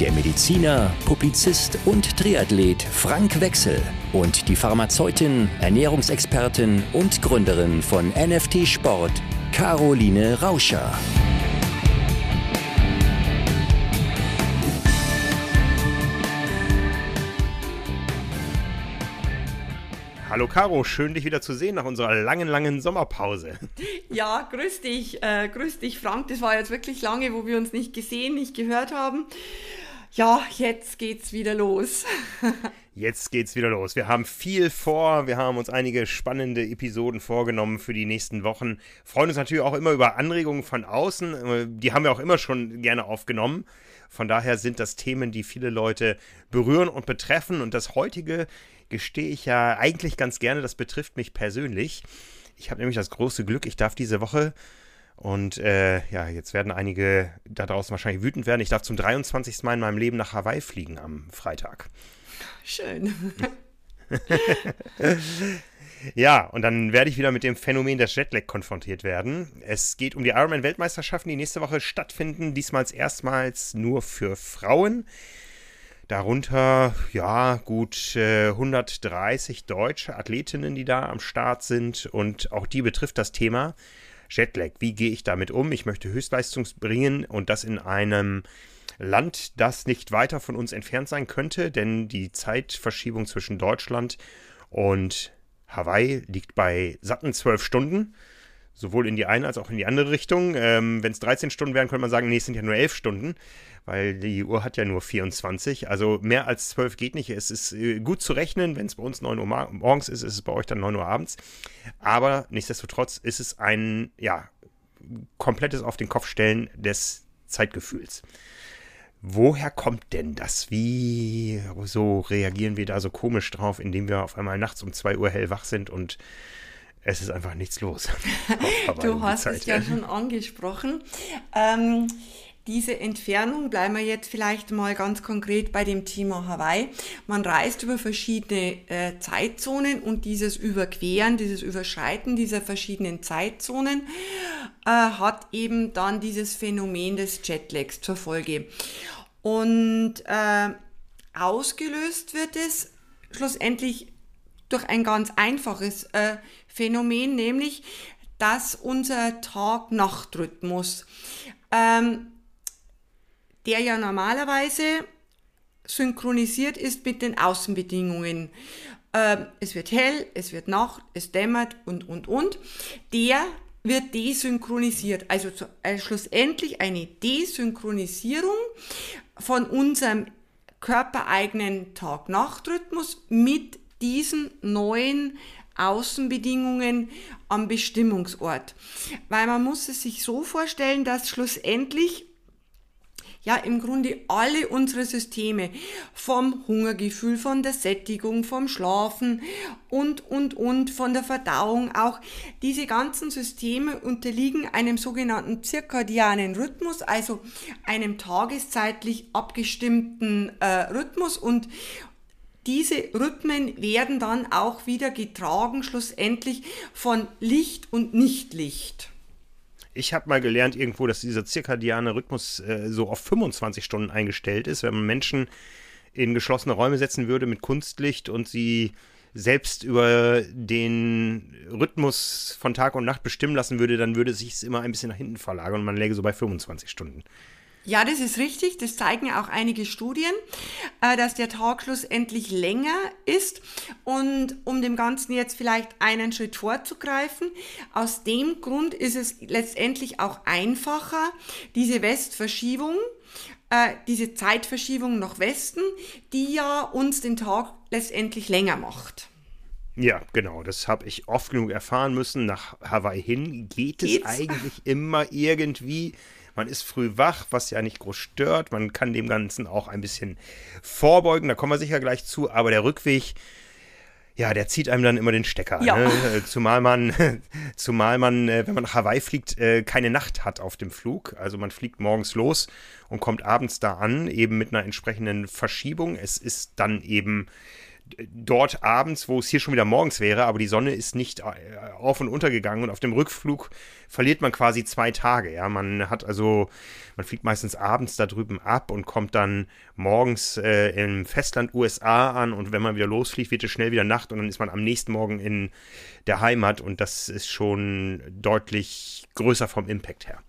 der Mediziner, Publizist und Triathlet Frank Wechsel und die Pharmazeutin, Ernährungsexpertin und Gründerin von NFT Sport, Caroline Rauscher. Hallo Caro, schön dich wieder zu sehen nach unserer langen, langen Sommerpause. Ja, grüß dich, äh, grüß dich Frank. Das war jetzt wirklich lange, wo wir uns nicht gesehen, nicht gehört haben. Ja, jetzt geht's wieder los. Jetzt geht's wieder los. Wir haben viel vor. Wir haben uns einige spannende Episoden vorgenommen für die nächsten Wochen. Freuen uns natürlich auch immer über Anregungen von außen. Die haben wir auch immer schon gerne aufgenommen. Von daher sind das Themen, die viele Leute berühren und betreffen. Und das heutige gestehe ich ja eigentlich ganz gerne. Das betrifft mich persönlich. Ich habe nämlich das große Glück, ich darf diese Woche und äh, ja, jetzt werden einige da draußen wahrscheinlich wütend werden. Ich darf zum 23. Mal in meinem Leben nach Hawaii fliegen am Freitag. Schön. ja, und dann werde ich wieder mit dem Phänomen des Jetlag konfrontiert werden. Es geht um die Ironman-Weltmeisterschaften, die nächste Woche stattfinden. Diesmal erstmals nur für Frauen. Darunter, ja, gut äh, 130 deutsche Athletinnen, die da am Start sind. Und auch die betrifft das Thema. Jetlag, wie gehe ich damit um? Ich möchte Höchstleistung bringen und das in einem Land, das nicht weiter von uns entfernt sein könnte, denn die Zeitverschiebung zwischen Deutschland und Hawaii liegt bei satten zwölf Stunden sowohl in die eine als auch in die andere Richtung. Ähm, Wenn es 13 Stunden wären, könnte man sagen, nee, es sind ja nur 11 Stunden, weil die Uhr hat ja nur 24. Also mehr als 12 geht nicht. Es ist äh, gut zu rechnen, wenn es bei uns 9 Uhr morgens ist, ist es bei euch dann 9 Uhr abends. Aber nichtsdestotrotz ist es ein, ja, komplettes Auf den Kopf stellen des Zeitgefühls. Woher kommt denn das? Wie so reagieren wir da so komisch drauf, indem wir auf einmal nachts um 2 Uhr hellwach sind und es ist einfach nichts los. du hast es ja schon angesprochen. Ähm, diese Entfernung, bleiben wir jetzt vielleicht mal ganz konkret bei dem Thema Hawaii. Man reist über verschiedene äh, Zeitzonen und dieses Überqueren, dieses Überschreiten dieser verschiedenen Zeitzonen äh, hat eben dann dieses Phänomen des Jetlags zur Folge. Und äh, ausgelöst wird es schlussendlich durch ein ganz einfaches äh, Phänomen, nämlich dass unser Tag-Nacht-Rhythmus, ähm, der ja normalerweise synchronisiert ist mit den Außenbedingungen. Ähm, es wird hell, es wird Nacht, es dämmert und, und, und. Der wird desynchronisiert. Also, zu, also schlussendlich eine Desynchronisierung von unserem körpereigenen Tag-Nacht-Rhythmus mit diesen neuen Außenbedingungen am Bestimmungsort. Weil man muss es sich so vorstellen, dass schlussendlich ja im Grunde alle unsere Systeme vom Hungergefühl, von der Sättigung, vom Schlafen und, und, und, von der Verdauung auch, diese ganzen Systeme unterliegen einem sogenannten zirkadianen Rhythmus, also einem tageszeitlich abgestimmten äh, Rhythmus und, diese Rhythmen werden dann auch wieder getragen, schlussendlich von Licht und Nichtlicht. Ich habe mal gelernt irgendwo, dass dieser zirkadiane Rhythmus äh, so auf 25 Stunden eingestellt ist. Wenn man Menschen in geschlossene Räume setzen würde mit Kunstlicht und sie selbst über den Rhythmus von Tag und Nacht bestimmen lassen würde, dann würde es sich immer ein bisschen nach hinten verlagern und man läge so bei 25 Stunden. Ja, das ist richtig. Das zeigen auch einige Studien, äh, dass der Tag schlussendlich länger ist. Und um dem Ganzen jetzt vielleicht einen Schritt vorzugreifen, aus dem Grund ist es letztendlich auch einfacher, diese Westverschiebung, äh, diese Zeitverschiebung nach Westen, die ja uns den Tag letztendlich länger macht. Ja, genau. Das habe ich oft genug erfahren müssen. Nach Hawaii hin geht Geht's? es eigentlich immer irgendwie. Man ist früh wach, was ja nicht groß stört. Man kann dem Ganzen auch ein bisschen vorbeugen. Da kommen wir sicher gleich zu. Aber der Rückweg, ja, der zieht einem dann immer den Stecker. Ja. Ne? Äh, zumal man, zumal man, äh, wenn man nach Hawaii fliegt, äh, keine Nacht hat auf dem Flug. Also man fliegt morgens los und kommt abends da an, eben mit einer entsprechenden Verschiebung. Es ist dann eben dort abends, wo es hier schon wieder morgens wäre, aber die Sonne ist nicht äh, auf und untergegangen und auf dem Rückflug verliert man quasi zwei Tage. Ja, man hat also, man fliegt meistens abends da drüben ab und kommt dann morgens äh, im Festland USA an und wenn man wieder losfliegt, wird es schnell wieder Nacht und dann ist man am nächsten Morgen in der Heimat und das ist schon deutlich größer vom Impact her.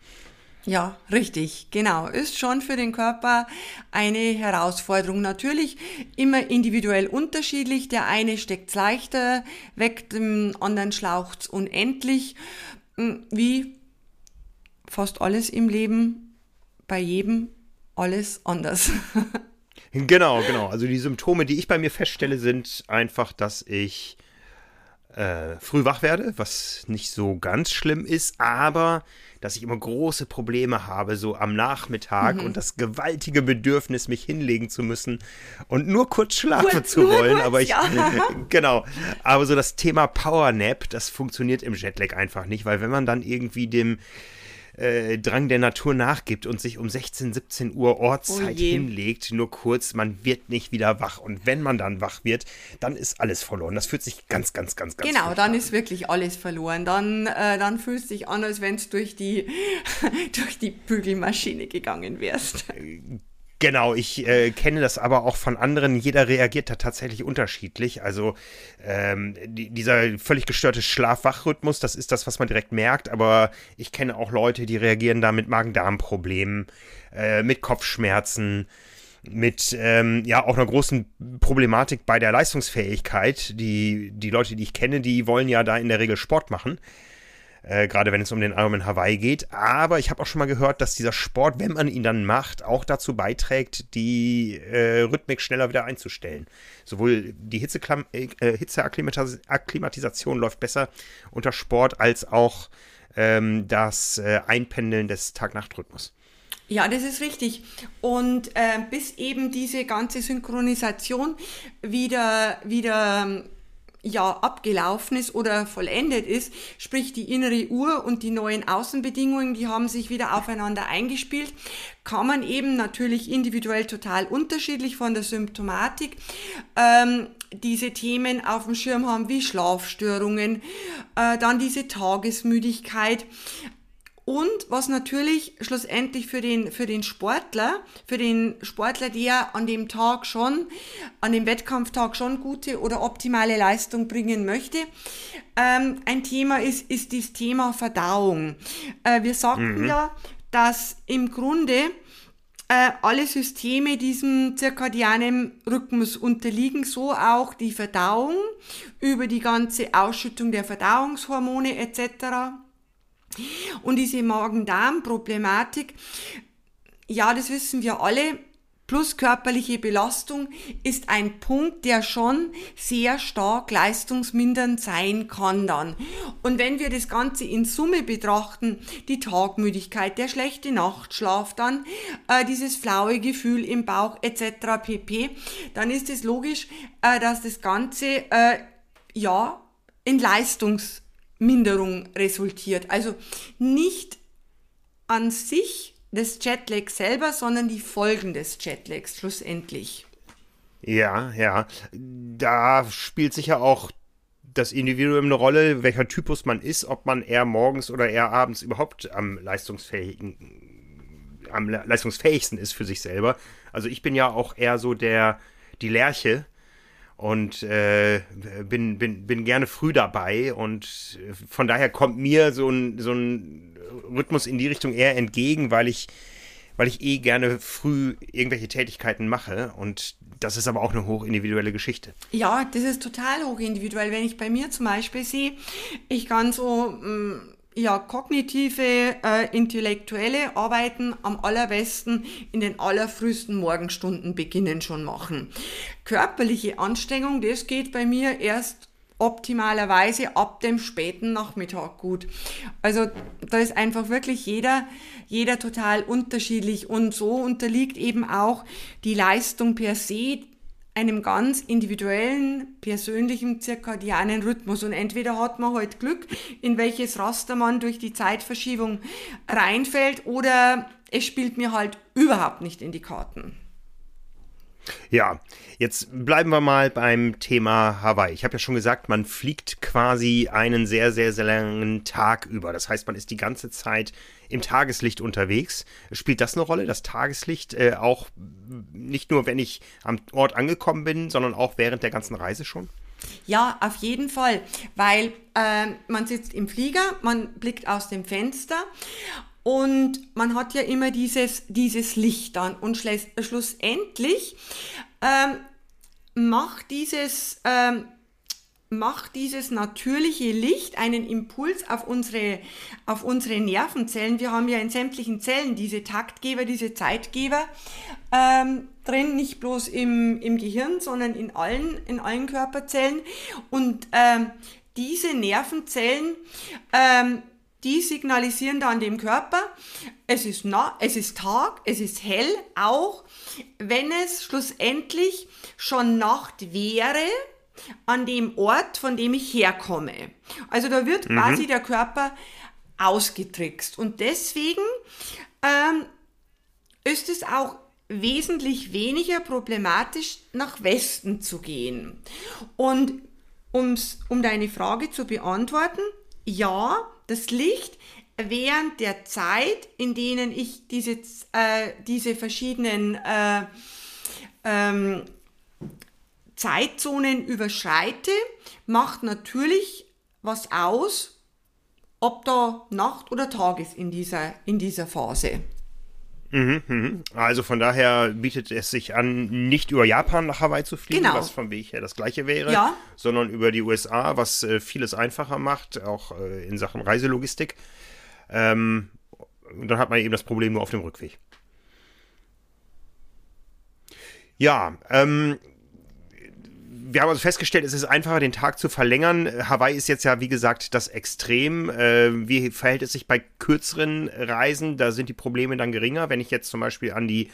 Ja, richtig, genau. Ist schon für den Körper eine Herausforderung. Natürlich immer individuell unterschiedlich. Der eine steckt leichter weg, dem anderen schlaucht's unendlich. Hm, wie fast alles im Leben, bei jedem alles anders. genau, genau. Also die Symptome, die ich bei mir feststelle, sind einfach, dass ich äh, früh wach werde, was nicht so ganz schlimm ist, aber dass ich immer große Probleme habe, so am Nachmittag mhm. und das gewaltige Bedürfnis, mich hinlegen zu müssen und nur kurz schlafen kurz, zu wollen. Kurz, aber ich, ja. genau. Aber so das Thema Power Nap, das funktioniert im Jetlag einfach nicht, weil wenn man dann irgendwie dem äh, Drang der Natur nachgibt und sich um 16, 17 Uhr Ortszeit oh hinlegt, nur kurz, man wird nicht wieder wach. Und wenn man dann wach wird, dann ist alles verloren. Das fühlt sich ganz, ganz, ganz, ganz Genau, dann ist wirklich alles verloren. Dann, äh, dann fühlt es sich an, als wenn es durch die, durch die Bügelmaschine gegangen wärst. Genau, ich äh, kenne das aber auch von anderen. Jeder reagiert da tatsächlich unterschiedlich. Also ähm, die, dieser völlig gestörte Schlaf-Wach-Rhythmus, das ist das, was man direkt merkt. Aber ich kenne auch Leute, die reagieren da mit Magen-Darm-Problemen, äh, mit Kopfschmerzen, mit ähm, ja auch einer großen Problematik bei der Leistungsfähigkeit. Die, die Leute, die ich kenne, die wollen ja da in der Regel Sport machen äh, gerade wenn es um den Ironman Hawaii geht. Aber ich habe auch schon mal gehört, dass dieser Sport, wenn man ihn dann macht, auch dazu beiträgt, die äh, Rhythmik schneller wieder einzustellen. Sowohl die Hitzeklam äh, Hitzeakklimatisation läuft besser unter Sport, als auch ähm, das äh, Einpendeln des Tag-Nacht-Rhythmus. Ja, das ist richtig. Und äh, bis eben diese ganze Synchronisation wieder, wieder ja abgelaufen ist oder vollendet ist, sprich die innere Uhr und die neuen Außenbedingungen, die haben sich wieder aufeinander eingespielt, kann man eben natürlich individuell total unterschiedlich von der Symptomatik ähm, diese Themen auf dem Schirm haben wie Schlafstörungen, äh, dann diese Tagesmüdigkeit, und was natürlich schlussendlich für den, für den Sportler, für den Sportler, der an dem Tag schon, an dem Wettkampftag schon gute oder optimale Leistung bringen möchte, ähm, ein Thema ist, ist das Thema Verdauung. Äh, wir sagten mhm. ja, dass im Grunde äh, alle Systeme diesem zirkadianen Rhythmus unterliegen, so auch die Verdauung über die ganze Ausschüttung der Verdauungshormone etc. Und diese Magen-Darm-Problematik, ja, das wissen wir alle, plus körperliche Belastung ist ein Punkt, der schon sehr stark leistungsmindernd sein kann dann. Und wenn wir das Ganze in Summe betrachten, die Tagmüdigkeit, der schlechte Nachtschlaf, dann äh, dieses flaue Gefühl im Bauch etc. pp, dann ist es logisch, äh, dass das Ganze äh, ja in Leistungs Minderung resultiert. Also nicht an sich des Jetlags selber, sondern die Folgen des Jetlags schlussendlich. Ja, ja. Da spielt sicher auch das Individuum eine Rolle, welcher Typus man ist, ob man eher morgens oder eher abends überhaupt am leistungsfähigen, am leistungsfähigsten ist für sich selber. Also ich bin ja auch eher so der, die Lerche, und äh, bin, bin, bin gerne früh dabei und von daher kommt mir so ein, so ein Rhythmus in die Richtung eher entgegen, weil ich, weil ich eh gerne früh irgendwelche Tätigkeiten mache und das ist aber auch eine hochindividuelle Geschichte. Ja, das ist total hochindividuell. Wenn ich bei mir zum Beispiel sehe, ich kann so mh, mm, ja, kognitive, äh, intellektuelle Arbeiten am allerbesten in den allerfrühesten Morgenstunden beginnen schon machen. Körperliche Anstrengung, das geht bei mir erst optimalerweise ab dem späten Nachmittag gut. Also da ist einfach wirklich jeder, jeder total unterschiedlich und so unterliegt eben auch die Leistung per se einem ganz individuellen, persönlichen zirkadianen Rhythmus. Und entweder hat man halt Glück, in welches Raster man durch die Zeitverschiebung reinfällt, oder es spielt mir halt überhaupt nicht in die Karten. Ja, jetzt bleiben wir mal beim Thema Hawaii. Ich habe ja schon gesagt, man fliegt quasi einen sehr, sehr, sehr langen Tag über. Das heißt, man ist die ganze Zeit im Tageslicht unterwegs. Spielt das eine Rolle, das Tageslicht, äh, auch nicht nur, wenn ich am Ort angekommen bin, sondern auch während der ganzen Reise schon? Ja, auf jeden Fall, weil äh, man sitzt im Flieger, man blickt aus dem Fenster und man hat ja immer dieses, dieses Licht dann. Und schlussendlich ähm, macht dieses ähm, macht dieses natürliche Licht einen Impuls auf unsere, auf unsere Nervenzellen. Wir haben ja in sämtlichen Zellen diese Taktgeber, diese Zeitgeber ähm, drin, nicht bloß im, im Gehirn, sondern in allen, in allen Körperzellen. Und ähm, diese Nervenzellen ähm, die signalisieren dann dem Körper, es ist, na, es ist Tag, es ist hell, auch wenn es schlussendlich schon Nacht wäre an dem Ort, von dem ich herkomme. Also da wird mhm. quasi der Körper ausgetrickst. Und deswegen ähm, ist es auch wesentlich weniger problematisch, nach Westen zu gehen. Und um's, um deine Frage zu beantworten, ja, das Licht während der Zeit, in denen ich diese, äh, diese verschiedenen äh, ähm, Zeitzonen überschreite, macht natürlich was aus, ob da Nacht oder Tag ist in dieser, in dieser Phase. Mhm, mhm. Also von daher bietet es sich an, nicht über Japan nach Hawaii zu fliegen, genau. was vom Weg her das gleiche wäre, ja. sondern über die USA, was äh, vieles einfacher macht, auch äh, in Sachen Reiselogistik. Ähm, und dann hat man eben das Problem nur auf dem Rückweg. Ja, ähm, wir haben also festgestellt, es ist einfacher, den Tag zu verlängern. Hawaii ist jetzt ja, wie gesagt, das Extrem. Äh, wie verhält es sich bei kürzeren Reisen? Da sind die Probleme dann geringer. Wenn ich jetzt zum Beispiel an die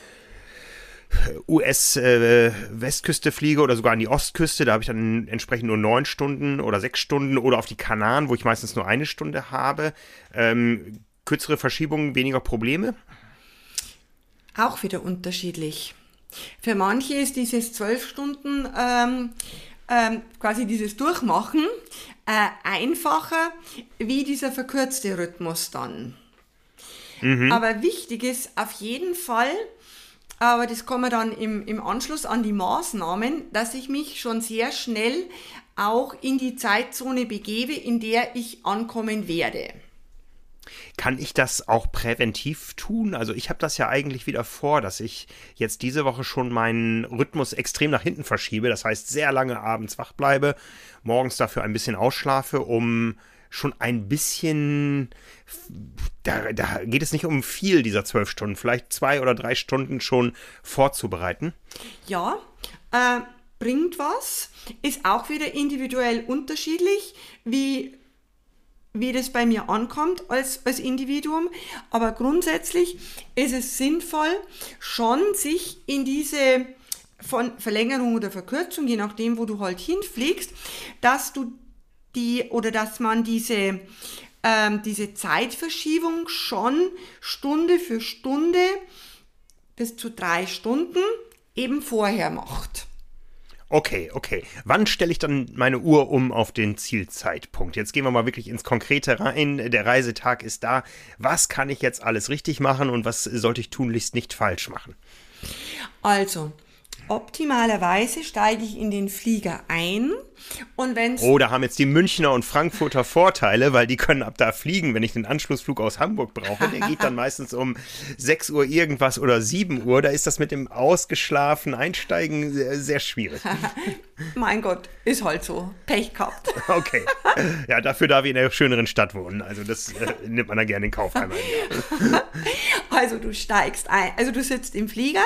US-Westküste äh, fliege oder sogar an die Ostküste, da habe ich dann entsprechend nur neun Stunden oder sechs Stunden oder auf die Kanaren, wo ich meistens nur eine Stunde habe. Ähm, kürzere Verschiebungen, weniger Probleme? Auch wieder unterschiedlich. Für manche ist dieses zwölf Stunden ähm, ähm, quasi dieses Durchmachen äh, einfacher wie dieser verkürzte Rhythmus dann. Mhm. Aber wichtig ist auf jeden Fall, aber das kommen wir dann im, im Anschluss an die Maßnahmen, dass ich mich schon sehr schnell auch in die Zeitzone begebe, in der ich ankommen werde. Kann ich das auch präventiv tun? Also ich habe das ja eigentlich wieder vor, dass ich jetzt diese Woche schon meinen Rhythmus extrem nach hinten verschiebe. Das heißt, sehr lange abends wach bleibe, morgens dafür ein bisschen ausschlafe, um schon ein bisschen, da, da geht es nicht um viel dieser zwölf Stunden, vielleicht zwei oder drei Stunden schon vorzubereiten. Ja, äh, bringt was, ist auch wieder individuell unterschiedlich, wie wie das bei mir ankommt als, als Individuum. Aber grundsätzlich ist es sinnvoll, schon sich in diese von Verlängerung oder Verkürzung, je nachdem, wo du halt hinfliegst, dass du die oder dass man diese, ähm, diese Zeitverschiebung schon Stunde für Stunde bis zu drei Stunden eben vorher macht. Okay, okay. Wann stelle ich dann meine Uhr um auf den Zielzeitpunkt? Jetzt gehen wir mal wirklich ins Konkrete rein. Der Reisetag ist da. Was kann ich jetzt alles richtig machen und was sollte ich tunlichst nicht falsch machen? Also, optimalerweise steige ich in den Flieger ein und wenn Oh, da haben jetzt die Münchner und Frankfurter Vorteile, weil die können ab da fliegen, wenn ich den Anschlussflug aus Hamburg brauche. Der geht dann meistens um 6 Uhr irgendwas oder 7 Uhr. Da ist das mit dem ausgeschlafen Einsteigen sehr, sehr schwierig. mein Gott, ist halt so. Pech gehabt. okay. Ja, dafür darf ich in einer schöneren Stadt wohnen. Also das äh, nimmt man da gerne in Kauf einmal Also du steigst ein, also du sitzt im Flieger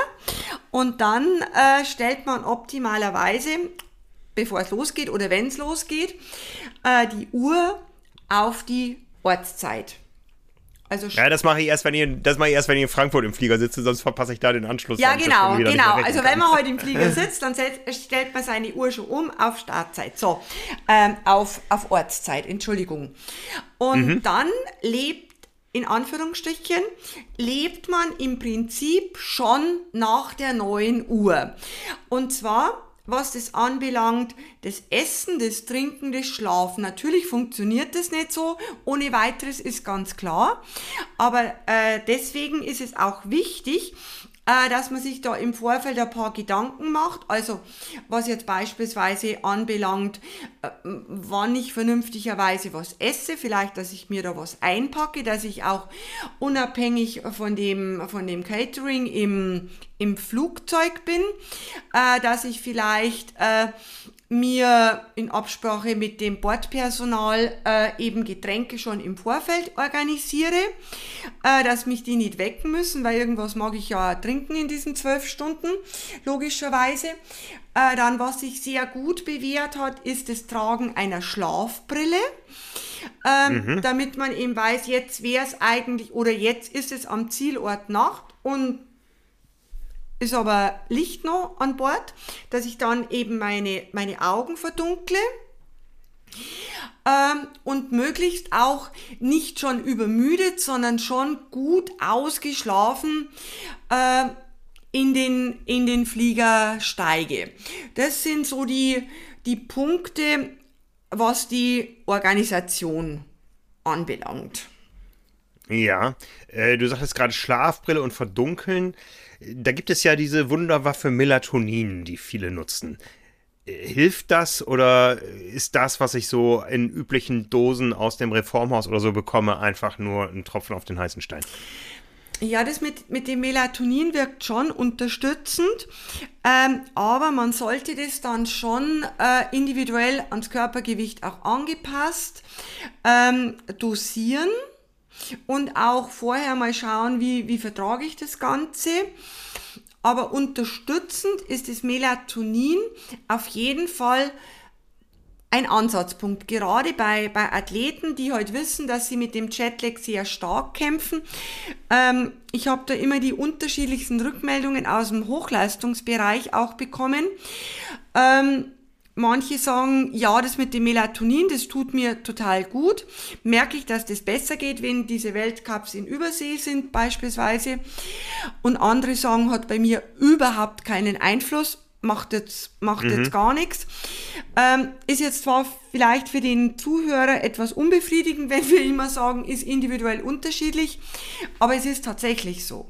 und dann äh, stellt man optimalerweise bevor es losgeht oder wenn es losgeht, äh, die Uhr auf die Ortszeit. Also ja, das mache ich erst, wenn ihr, das mache ich erst, wenn ihr in Frankfurt im Flieger sitzt, sonst verpasse ich da den Anschluss. Ja, genau, genau. Also wenn man heute im Flieger sitzt, dann stellt man seine Uhr schon um auf Startzeit, so ähm, auf auf Ortszeit. Entschuldigung. Und mhm. dann lebt in Anführungsstrichen, lebt man im Prinzip schon nach der neuen Uhr. Und zwar was das anbelangt, das Essen, das Trinken, das Schlafen. Natürlich funktioniert das nicht so, ohne weiteres ist ganz klar. Aber äh, deswegen ist es auch wichtig, äh, dass man sich da im Vorfeld ein paar Gedanken macht. Also was jetzt beispielsweise anbelangt, äh, wann ich vernünftigerweise was esse, vielleicht, dass ich mir da was einpacke, dass ich auch unabhängig von dem, von dem Catering im, im Flugzeug bin, äh, dass ich vielleicht mir in Absprache mit dem Bordpersonal äh, eben Getränke schon im Vorfeld organisiere, äh, dass mich die nicht wecken müssen, weil irgendwas mag ich ja trinken in diesen zwölf Stunden, logischerweise. Äh, dann, was sich sehr gut bewährt hat, ist das Tragen einer Schlafbrille. Ähm, mhm. Damit man eben weiß, jetzt wäre es eigentlich oder jetzt ist es am Zielort Nacht und ist aber Licht noch an Bord, dass ich dann eben meine, meine Augen verdunkle ähm, und möglichst auch nicht schon übermüdet, sondern schon gut ausgeschlafen äh, in, den, in den Flieger steige. Das sind so die, die Punkte, was die Organisation anbelangt. Ja, äh, du sagtest gerade Schlafbrille und Verdunkeln. Da gibt es ja diese Wunderwaffe Melatonin, die viele nutzen. Hilft das oder ist das, was ich so in üblichen Dosen aus dem Reformhaus oder so bekomme, einfach nur ein Tropfen auf den heißen Stein? Ja, das mit, mit dem Melatonin wirkt schon unterstützend, ähm, aber man sollte das dann schon äh, individuell ans Körpergewicht auch angepasst ähm, dosieren und auch vorher mal schauen, wie, wie vertrage ich das Ganze. Aber unterstützend ist das Melatonin auf jeden Fall ein Ansatzpunkt, gerade bei, bei Athleten, die heute halt wissen, dass sie mit dem Jetlag sehr stark kämpfen. Ähm, ich habe da immer die unterschiedlichsten Rückmeldungen aus dem Hochleistungsbereich auch bekommen. Ähm, Manche sagen, ja, das mit dem Melatonin, das tut mir total gut. Merke ich, dass das besser geht, wenn diese Weltcups in Übersee sind beispielsweise. Und andere sagen, hat bei mir überhaupt keinen Einfluss, macht jetzt, macht mhm. jetzt gar nichts. Ähm, ist jetzt zwar vielleicht für den Zuhörer etwas unbefriedigend, wenn wir immer sagen, ist individuell unterschiedlich, aber es ist tatsächlich so.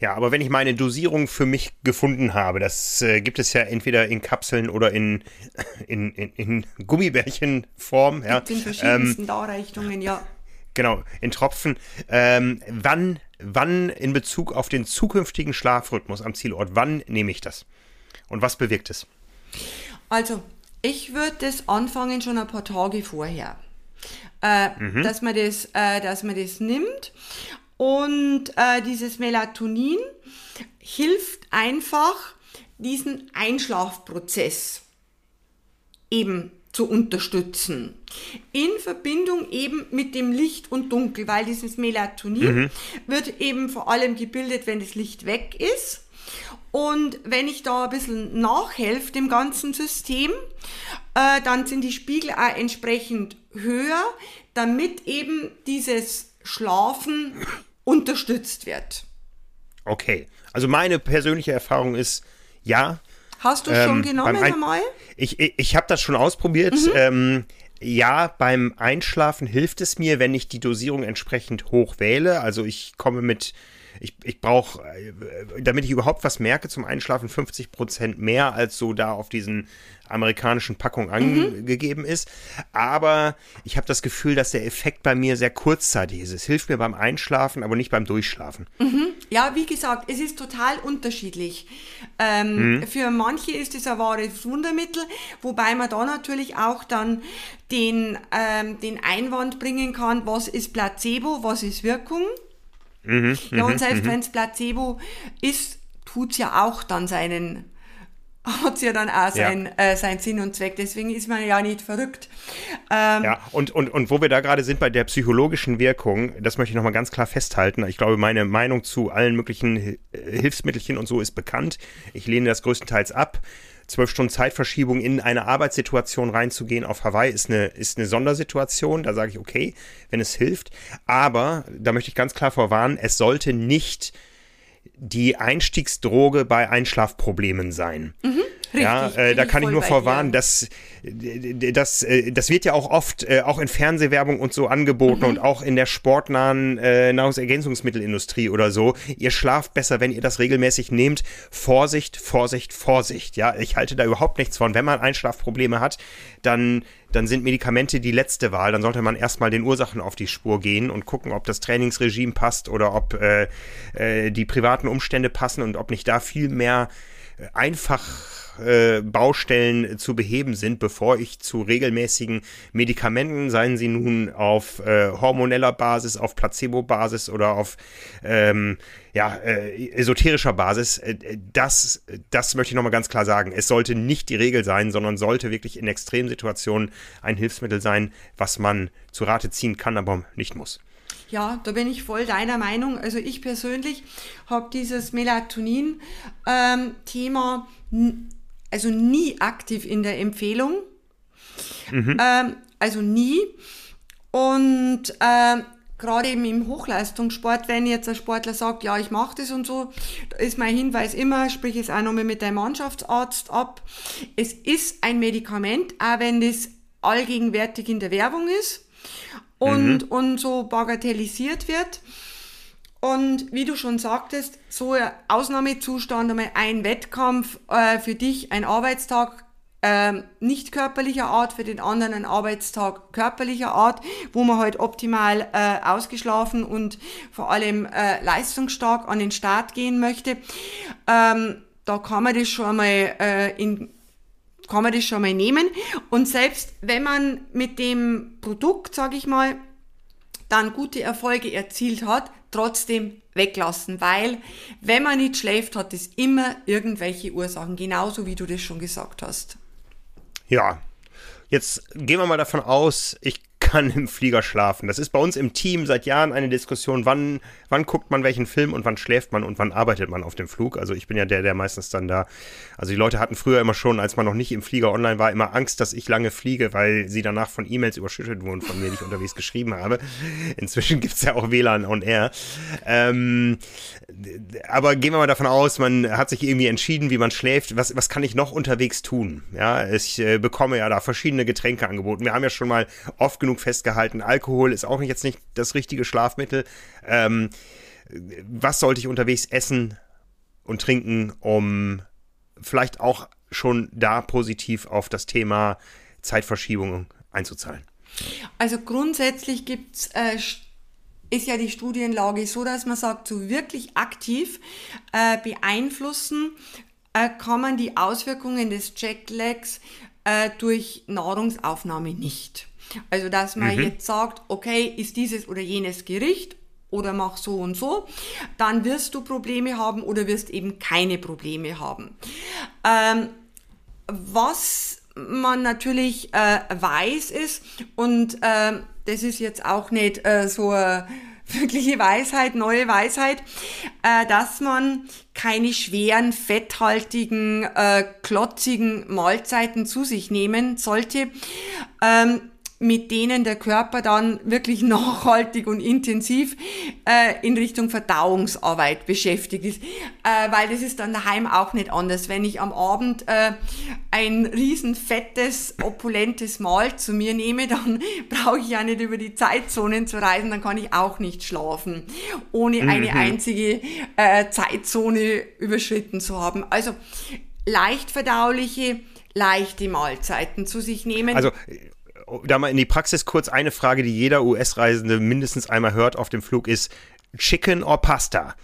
Ja, aber wenn ich meine Dosierung für mich gefunden habe, das äh, gibt es ja entweder in Kapseln oder in, in, in, in Gummibärchenform. Ja. In verschiedensten ähm, Darreichungen, ja. Genau, in Tropfen. Ähm, wann, wann in Bezug auf den zukünftigen Schlafrhythmus am Zielort, wann nehme ich das? Und was bewirkt es? Also, ich würde das anfangen schon ein paar Tage vorher. Äh, mhm. dass, man das, äh, dass man das nimmt und äh, dieses Melatonin hilft einfach, diesen Einschlafprozess eben zu unterstützen. In Verbindung eben mit dem Licht und Dunkel, weil dieses Melatonin mhm. wird eben vor allem gebildet, wenn das Licht weg ist. Und wenn ich da ein bisschen nachhelfe dem ganzen System, äh, dann sind die Spiegel auch entsprechend höher, damit eben dieses Schlafen unterstützt wird. Okay, also meine persönliche Erfahrung ist, ja. Hast du ähm, schon genommen ein, einmal? Ich, ich, ich habe das schon ausprobiert. Mhm. Ähm, ja, beim Einschlafen hilft es mir, wenn ich die Dosierung entsprechend hoch wähle. Also ich komme mit ich, ich brauche, äh, damit ich überhaupt was merke zum Einschlafen, 50 Prozent mehr als so da auf diesen amerikanischen Packungen mhm. angegeben ist. Aber ich habe das Gefühl, dass der Effekt bei mir sehr kurzzeitig ist. Es hilft mir beim Einschlafen, aber nicht beim Durchschlafen. Mhm. Ja, wie gesagt, es ist total unterschiedlich. Ähm, mhm. Für manche ist es ein wahres Wundermittel, wobei man da natürlich auch dann den, ähm, den Einwand bringen kann, was ist Placebo, was ist Wirkung. Mhm, ja, und mhm, selbst mhm. wenn es Placebo ist, tut es ja auch dann seinen hat es ja dann auch sein, ja. äh, sein Sinn und Zweck. Deswegen ist man ja nicht verrückt. Ähm, ja, und, und, und wo wir da gerade sind bei der psychologischen Wirkung, das möchte ich nochmal ganz klar festhalten. Ich glaube, meine Meinung zu allen möglichen Hilfsmittelchen und so ist bekannt. Ich lehne das größtenteils ab zwölf Stunden Zeitverschiebung in eine Arbeitssituation reinzugehen auf Hawaii ist eine, ist eine Sondersituation. Da sage ich, okay, wenn es hilft. Aber da möchte ich ganz klar vorwarnen, es sollte nicht die Einstiegsdroge bei Einschlafproblemen sein. Mhm. Richtig, ja, äh, da kann ich nur vorwarnen, dass das, äh, das wird ja auch oft äh, auch in Fernsehwerbung und so angeboten mhm. und auch in der sportnahen äh, Nahrungsergänzungsmittelindustrie oder so. Ihr schlaft besser, wenn ihr das regelmäßig nehmt. Vorsicht, Vorsicht, Vorsicht. Ja, ich halte da überhaupt nichts von. Wenn man Einschlafprobleme hat, dann dann sind Medikamente die letzte Wahl. Dann sollte man erstmal den Ursachen auf die Spur gehen und gucken, ob das Trainingsregime passt oder ob äh, äh, die privaten Umstände passen und ob nicht da viel mehr einfach äh, Baustellen zu beheben sind, bevor ich zu regelmäßigen Medikamenten, seien sie nun auf äh, hormoneller Basis, auf Placebo-Basis oder auf ähm, ja, äh, esoterischer Basis, äh, das, das möchte ich nochmal ganz klar sagen. Es sollte nicht die Regel sein, sondern sollte wirklich in Extremsituationen ein Hilfsmittel sein, was man zu Rate ziehen kann, aber nicht muss. Ja, da bin ich voll deiner Meinung. Also ich persönlich habe dieses Melatonin-Thema ähm, also nie aktiv in der Empfehlung. Mhm. Ähm, also nie. Und äh, gerade eben im Hochleistungssport, wenn jetzt ein Sportler sagt, ja, ich mache das und so, da ist mein Hinweis immer, sprich es auch nochmal mit deinem Mannschaftsarzt ab. Es ist ein Medikament, auch wenn das allgegenwärtig in der Werbung ist und, mhm. und so bagatellisiert wird. Und wie du schon sagtest, so ein Ausnahmezustand, einmal ein Wettkampf, äh, für dich ein Arbeitstag äh, nicht körperlicher Art, für den anderen ein Arbeitstag körperlicher Art, wo man halt optimal äh, ausgeschlafen und vor allem äh, leistungsstark an den Start gehen möchte. Ähm, da kann man das schon mal äh, in kann man das schon mal nehmen. Und selbst wenn man mit dem Produkt, sage ich mal, dann gute Erfolge erzielt hat, trotzdem weglassen, weil wenn man nicht schläft, hat es immer irgendwelche Ursachen, genauso wie du das schon gesagt hast. Ja, jetzt gehen wir mal davon aus, ich kann im Flieger schlafen. Das ist bei uns im Team seit Jahren eine Diskussion, wann, wann guckt man welchen Film und wann schläft man und wann arbeitet man auf dem Flug. Also ich bin ja der, der meistens dann da. Also die Leute hatten früher immer schon, als man noch nicht im Flieger online war, immer Angst, dass ich lange fliege, weil sie danach von E-Mails überschüttet wurden von mir, die ich unterwegs geschrieben habe. Inzwischen gibt es ja auch WLAN on Air. Ähm, aber gehen wir mal davon aus, man hat sich irgendwie entschieden, wie man schläft. Was, was kann ich noch unterwegs tun? Ja, ich äh, bekomme ja da verschiedene Getränke angeboten. Wir haben ja schon mal oft genug festgehalten, Alkohol ist auch jetzt nicht das richtige Schlafmittel. Ähm, was sollte ich unterwegs essen und trinken, um vielleicht auch schon da positiv auf das Thema Zeitverschiebung einzuzahlen? Also grundsätzlich gibt's äh, ist ja die Studienlage so, dass man sagt, so wirklich aktiv äh, beeinflussen äh, kann man die Auswirkungen des Jetlags äh, durch Nahrungsaufnahme nicht. Also, dass man mhm. jetzt sagt, okay, ist dieses oder jenes Gericht oder mach so und so, dann wirst du Probleme haben oder wirst eben keine Probleme haben. Ähm, was man natürlich äh, weiß ist, und äh, das ist jetzt auch nicht äh, so eine wirkliche Weisheit, neue Weisheit, äh, dass man keine schweren, fetthaltigen, äh, klotzigen Mahlzeiten zu sich nehmen sollte. Ähm, mit denen der Körper dann wirklich nachhaltig und intensiv äh, in Richtung Verdauungsarbeit beschäftigt ist. Äh, weil das ist dann daheim auch nicht anders. Wenn ich am Abend äh, ein riesen fettes, opulentes Mahl zu mir nehme, dann brauche ich ja nicht über die Zeitzonen zu reisen, dann kann ich auch nicht schlafen, ohne mhm. eine einzige äh, Zeitzone überschritten zu haben. Also leicht verdauliche, leichte Mahlzeiten zu sich nehmen. Also da mal in die Praxis kurz eine Frage, die jeder US-Reisende mindestens einmal hört auf dem Flug ist, Chicken or Pasta?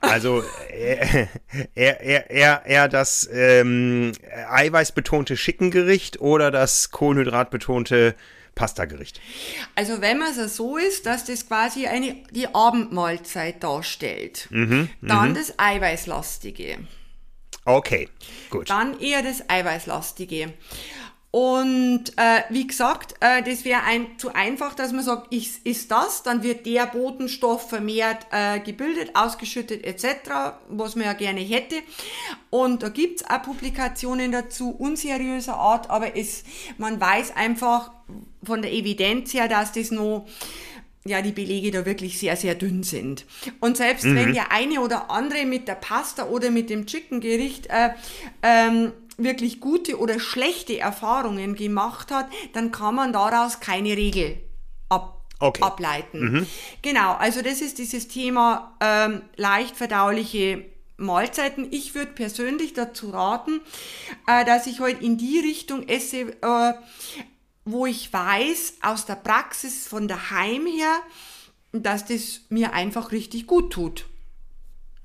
Also eher, eher, eher, eher das ähm, eiweißbetonte Schickengericht oder das kohlenhydratbetonte Pastagericht? Also wenn man es so ist, dass das quasi eine, die Abendmahlzeit darstellt, mhm, dann mhm. das Eiweißlastige. Okay, gut. Dann eher das Eiweißlastige. Und äh, wie gesagt, äh, das wäre ein, zu einfach, dass man sagt, ich ist das, dann wird der Botenstoff vermehrt äh, gebildet, ausgeschüttet etc., was man ja gerne hätte. Und da gibt's auch Publikationen dazu, unseriöser Art, aber es, man weiß einfach von der Evidenz her, dass das noch ja, die Belege da wirklich sehr, sehr dünn sind. Und selbst mhm. wenn der eine oder andere mit der Pasta oder mit dem Chicken-Gericht äh, ähm, wirklich gute oder schlechte Erfahrungen gemacht hat, dann kann man daraus keine Regel ab okay. ableiten. Mhm. Genau, also das ist dieses Thema ähm, leicht verdauliche Mahlzeiten. Ich würde persönlich dazu raten, äh, dass ich heute halt in die Richtung esse, äh, wo ich weiß, aus der Praxis von daheim her, dass das mir einfach richtig gut tut.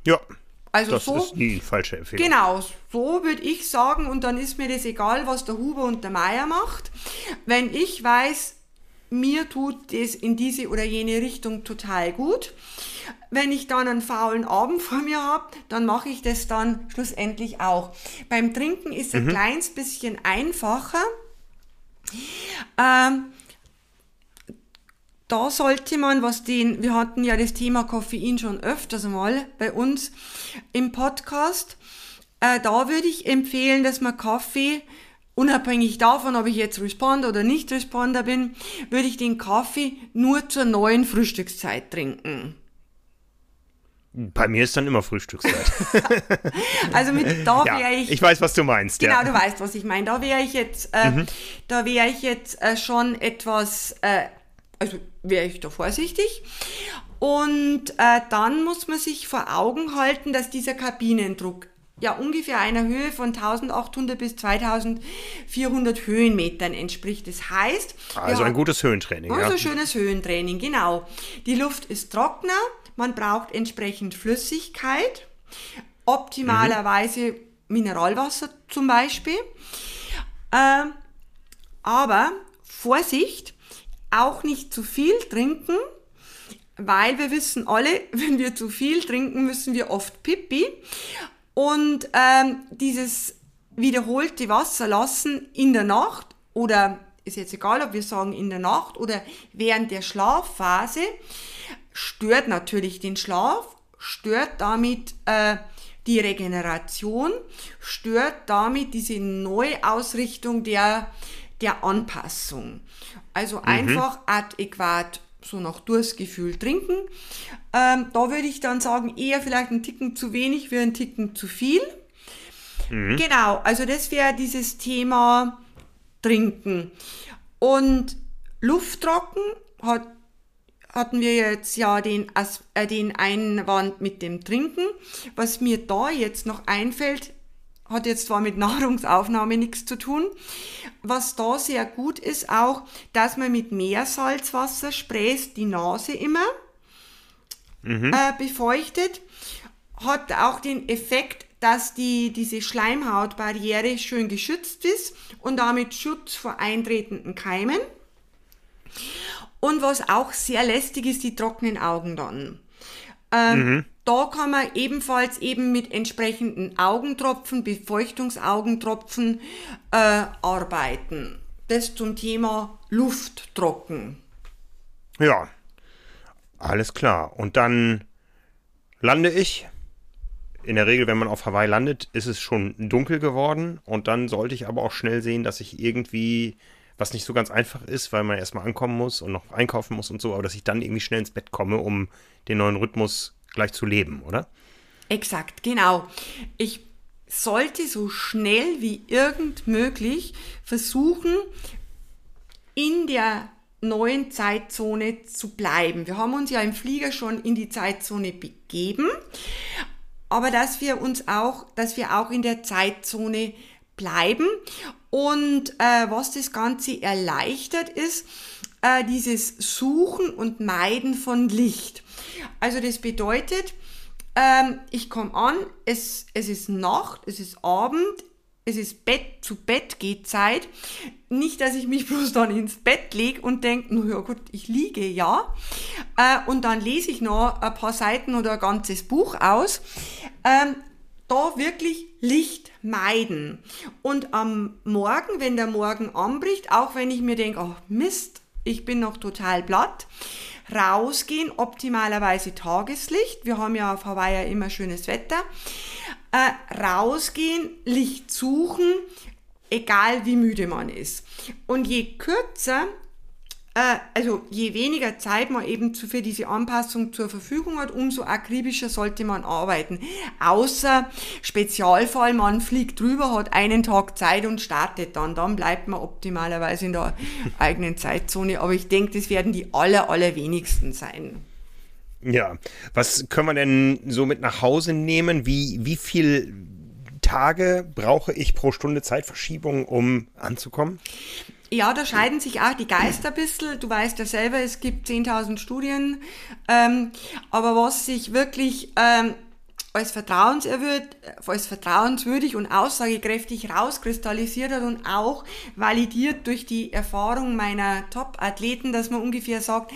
Ja, also das so, ist die falsche Empfehlung. Genau, so würde ich sagen und dann ist mir das egal, was der Huber und der Meier macht. Wenn ich weiß, mir tut das in diese oder jene Richtung total gut. Wenn ich dann einen faulen Abend vor mir habe, dann mache ich das dann schlussendlich auch. Beim Trinken ist es mhm. ein kleines bisschen einfacher. Ähm, da sollte man, was den, wir hatten ja das Thema Koffein schon öfters mal bei uns im Podcast, äh, da würde ich empfehlen, dass man Kaffee, unabhängig davon, ob ich jetzt Responder oder nicht Responder bin, würde ich den Kaffee nur zur neuen Frühstückszeit trinken. Bei mir ist dann immer Frühstückszeit. also mit da wäre ja, ich. Ich weiß, was du meinst. Genau, ja. du weißt, was ich meine. Da wäre ich jetzt, äh, mhm. da wäre ich jetzt äh, schon etwas äh, also wäre ich da vorsichtig. Und äh, dann muss man sich vor Augen halten, dass dieser Kabinendruck ja ungefähr einer Höhe von 1800 bis 2400 Höhenmetern entspricht. Das heißt, also ein gutes Höhentraining. Also ja. schönes Höhentraining, genau. Die Luft ist trockener, man braucht entsprechend Flüssigkeit, optimalerweise mhm. Mineralwasser zum Beispiel. Äh, aber Vorsicht, auch nicht zu viel trinken, weil wir wissen alle, wenn wir zu viel trinken, müssen wir oft pipi. Und ähm, dieses wiederholte Wasser lassen in der Nacht oder ist jetzt egal, ob wir sagen in der Nacht oder während der Schlafphase, stört natürlich den Schlaf, stört damit äh, die Regeneration, stört damit diese Neuausrichtung der, der Anpassung. Also mhm. einfach adäquat so nach Durstgefühl trinken. Ähm, da würde ich dann sagen, eher vielleicht ein Ticken zu wenig wie ein Ticken zu viel. Mhm. Genau, also das wäre dieses Thema Trinken. Und Lufttrocken hat, hatten wir jetzt ja den, äh, den Einwand mit dem Trinken. Was mir da jetzt noch einfällt, hat jetzt zwar mit Nahrungsaufnahme nichts zu tun. Was da sehr gut ist auch, dass man mit Meersalzwasser spräst die Nase immer mhm. äh, befeuchtet. Hat auch den Effekt, dass die, diese Schleimhautbarriere schön geschützt ist und damit Schutz vor eintretenden Keimen. Und was auch sehr lästig ist, die trockenen Augen dann. Ähm, mhm. Da kann man ebenfalls eben mit entsprechenden Augentropfen, Befeuchtungsaugentropfen äh, arbeiten. Das zum Thema Lufttrocken. Ja, alles klar. Und dann lande ich. In der Regel, wenn man auf Hawaii landet, ist es schon dunkel geworden. Und dann sollte ich aber auch schnell sehen, dass ich irgendwie, was nicht so ganz einfach ist, weil man erstmal ankommen muss und noch einkaufen muss und so, aber dass ich dann irgendwie schnell ins Bett komme, um den neuen Rhythmus gleich zu leben, oder? Exakt, genau. Ich sollte so schnell wie irgend möglich versuchen, in der neuen Zeitzone zu bleiben. Wir haben uns ja im Flieger schon in die Zeitzone begeben, aber dass wir uns auch, dass wir auch in der Zeitzone bleiben. Und äh, was das Ganze erleichtert ist, äh, dieses Suchen und Meiden von Licht. Also das bedeutet, ähm, ich komme an, es, es ist Nacht, es ist Abend, es ist Bett zu Bett geht Zeit. Nicht, dass ich mich bloß dann ins Bett lege und denke, na ja gut, ich liege ja. Äh, und dann lese ich noch ein paar Seiten oder ein ganzes Buch aus. Ähm, da wirklich Licht meiden. Und am Morgen, wenn der Morgen anbricht, auch wenn ich mir denke, oh Mist, ich bin noch total platt, rausgehen, optimalerweise Tageslicht. Wir haben ja auf Hawaii ja immer schönes Wetter. Äh, rausgehen, Licht suchen, egal wie müde man ist. Und je kürzer also je weniger Zeit man eben für diese Anpassung zur Verfügung hat, umso akribischer sollte man arbeiten. Außer Spezialfall, man fliegt drüber, hat einen Tag Zeit und startet dann. Dann bleibt man optimalerweise in der eigenen Zeitzone. Aber ich denke, das werden die aller, allerwenigsten sein. Ja, was können wir denn so mit nach Hause nehmen? Wie, wie viel Tage brauche ich pro Stunde Zeitverschiebung, um anzukommen? Ja, da scheiden sich auch die Geister ein bisschen. Du weißt ja selber, es gibt 10.000 Studien. Ähm, aber was sich wirklich ähm, als, vertrauenserwürd, als vertrauenswürdig und aussagekräftig rauskristallisiert hat und auch validiert durch die Erfahrung meiner Top-Athleten, dass man ungefähr sagt,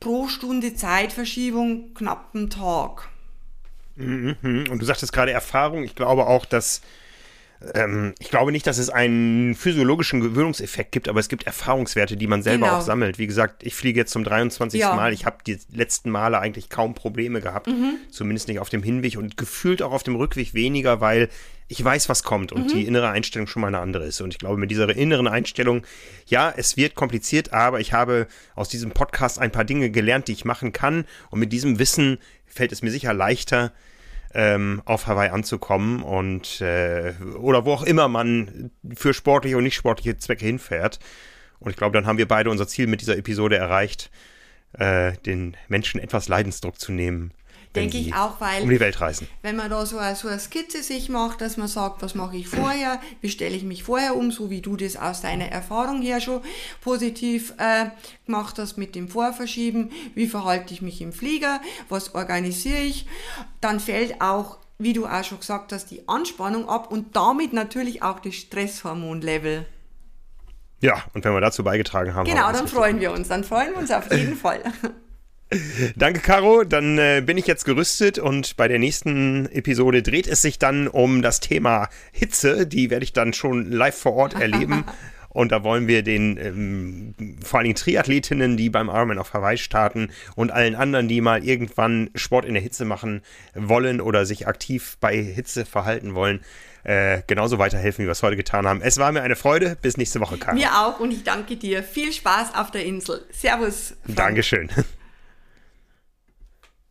pro Stunde Zeitverschiebung knapp einen Tag. Mhm, mhm. Und du sagtest gerade Erfahrung. Ich glaube auch, dass ähm, ich glaube nicht, dass es einen physiologischen Gewöhnungseffekt gibt, aber es gibt Erfahrungswerte, die man selber genau. auch sammelt. Wie gesagt, ich fliege jetzt zum 23. Ja. Mal. Ich habe die letzten Male eigentlich kaum Probleme gehabt, mhm. zumindest nicht auf dem Hinweg und gefühlt auch auf dem Rückweg weniger, weil ich weiß, was kommt und mhm. die innere Einstellung schon mal eine andere ist. Und ich glaube, mit dieser inneren Einstellung, ja, es wird kompliziert, aber ich habe aus diesem Podcast ein paar Dinge gelernt, die ich machen kann. Und mit diesem Wissen fällt es mir sicher leichter, ähm, auf Hawaii anzukommen und äh, oder wo auch immer man für sportliche und nicht sportliche Zwecke hinfährt. Und ich glaube, dann haben wir beide unser Ziel mit dieser Episode erreicht, äh, den Menschen etwas Leidensdruck zu nehmen. Denke ich auch, weil um die Welt reisen. wenn man da so eine, so eine Skizze sich macht, dass man sagt, was mache ich vorher, wie stelle ich mich vorher um, so wie du das aus deiner Erfahrung her schon positiv äh, gemacht hast mit dem Vorverschieben, wie verhalte ich mich im Flieger, was organisiere ich, dann fällt auch wie du auch schon gesagt hast, die Anspannung ab und damit natürlich auch das Stresshormonlevel. Ja, und wenn wir dazu beigetragen haben. Genau, dann freuen wir uns. Dann freuen wir uns auf jeden Fall. Danke, Caro. Dann äh, bin ich jetzt gerüstet und bei der nächsten Episode dreht es sich dann um das Thema Hitze. Die werde ich dann schon live vor Ort erleben. Und da wollen wir den ähm, vor allen Dingen Triathletinnen, die beim Ironman auf Hawaii starten und allen anderen, die mal irgendwann Sport in der Hitze machen wollen oder sich aktiv bei Hitze verhalten wollen, äh, genauso weiterhelfen, wie wir es heute getan haben. Es war mir eine Freude. Bis nächste Woche, Karin. Mir auch und ich danke dir. Viel Spaß auf der Insel. Servus. Frank. Dankeschön.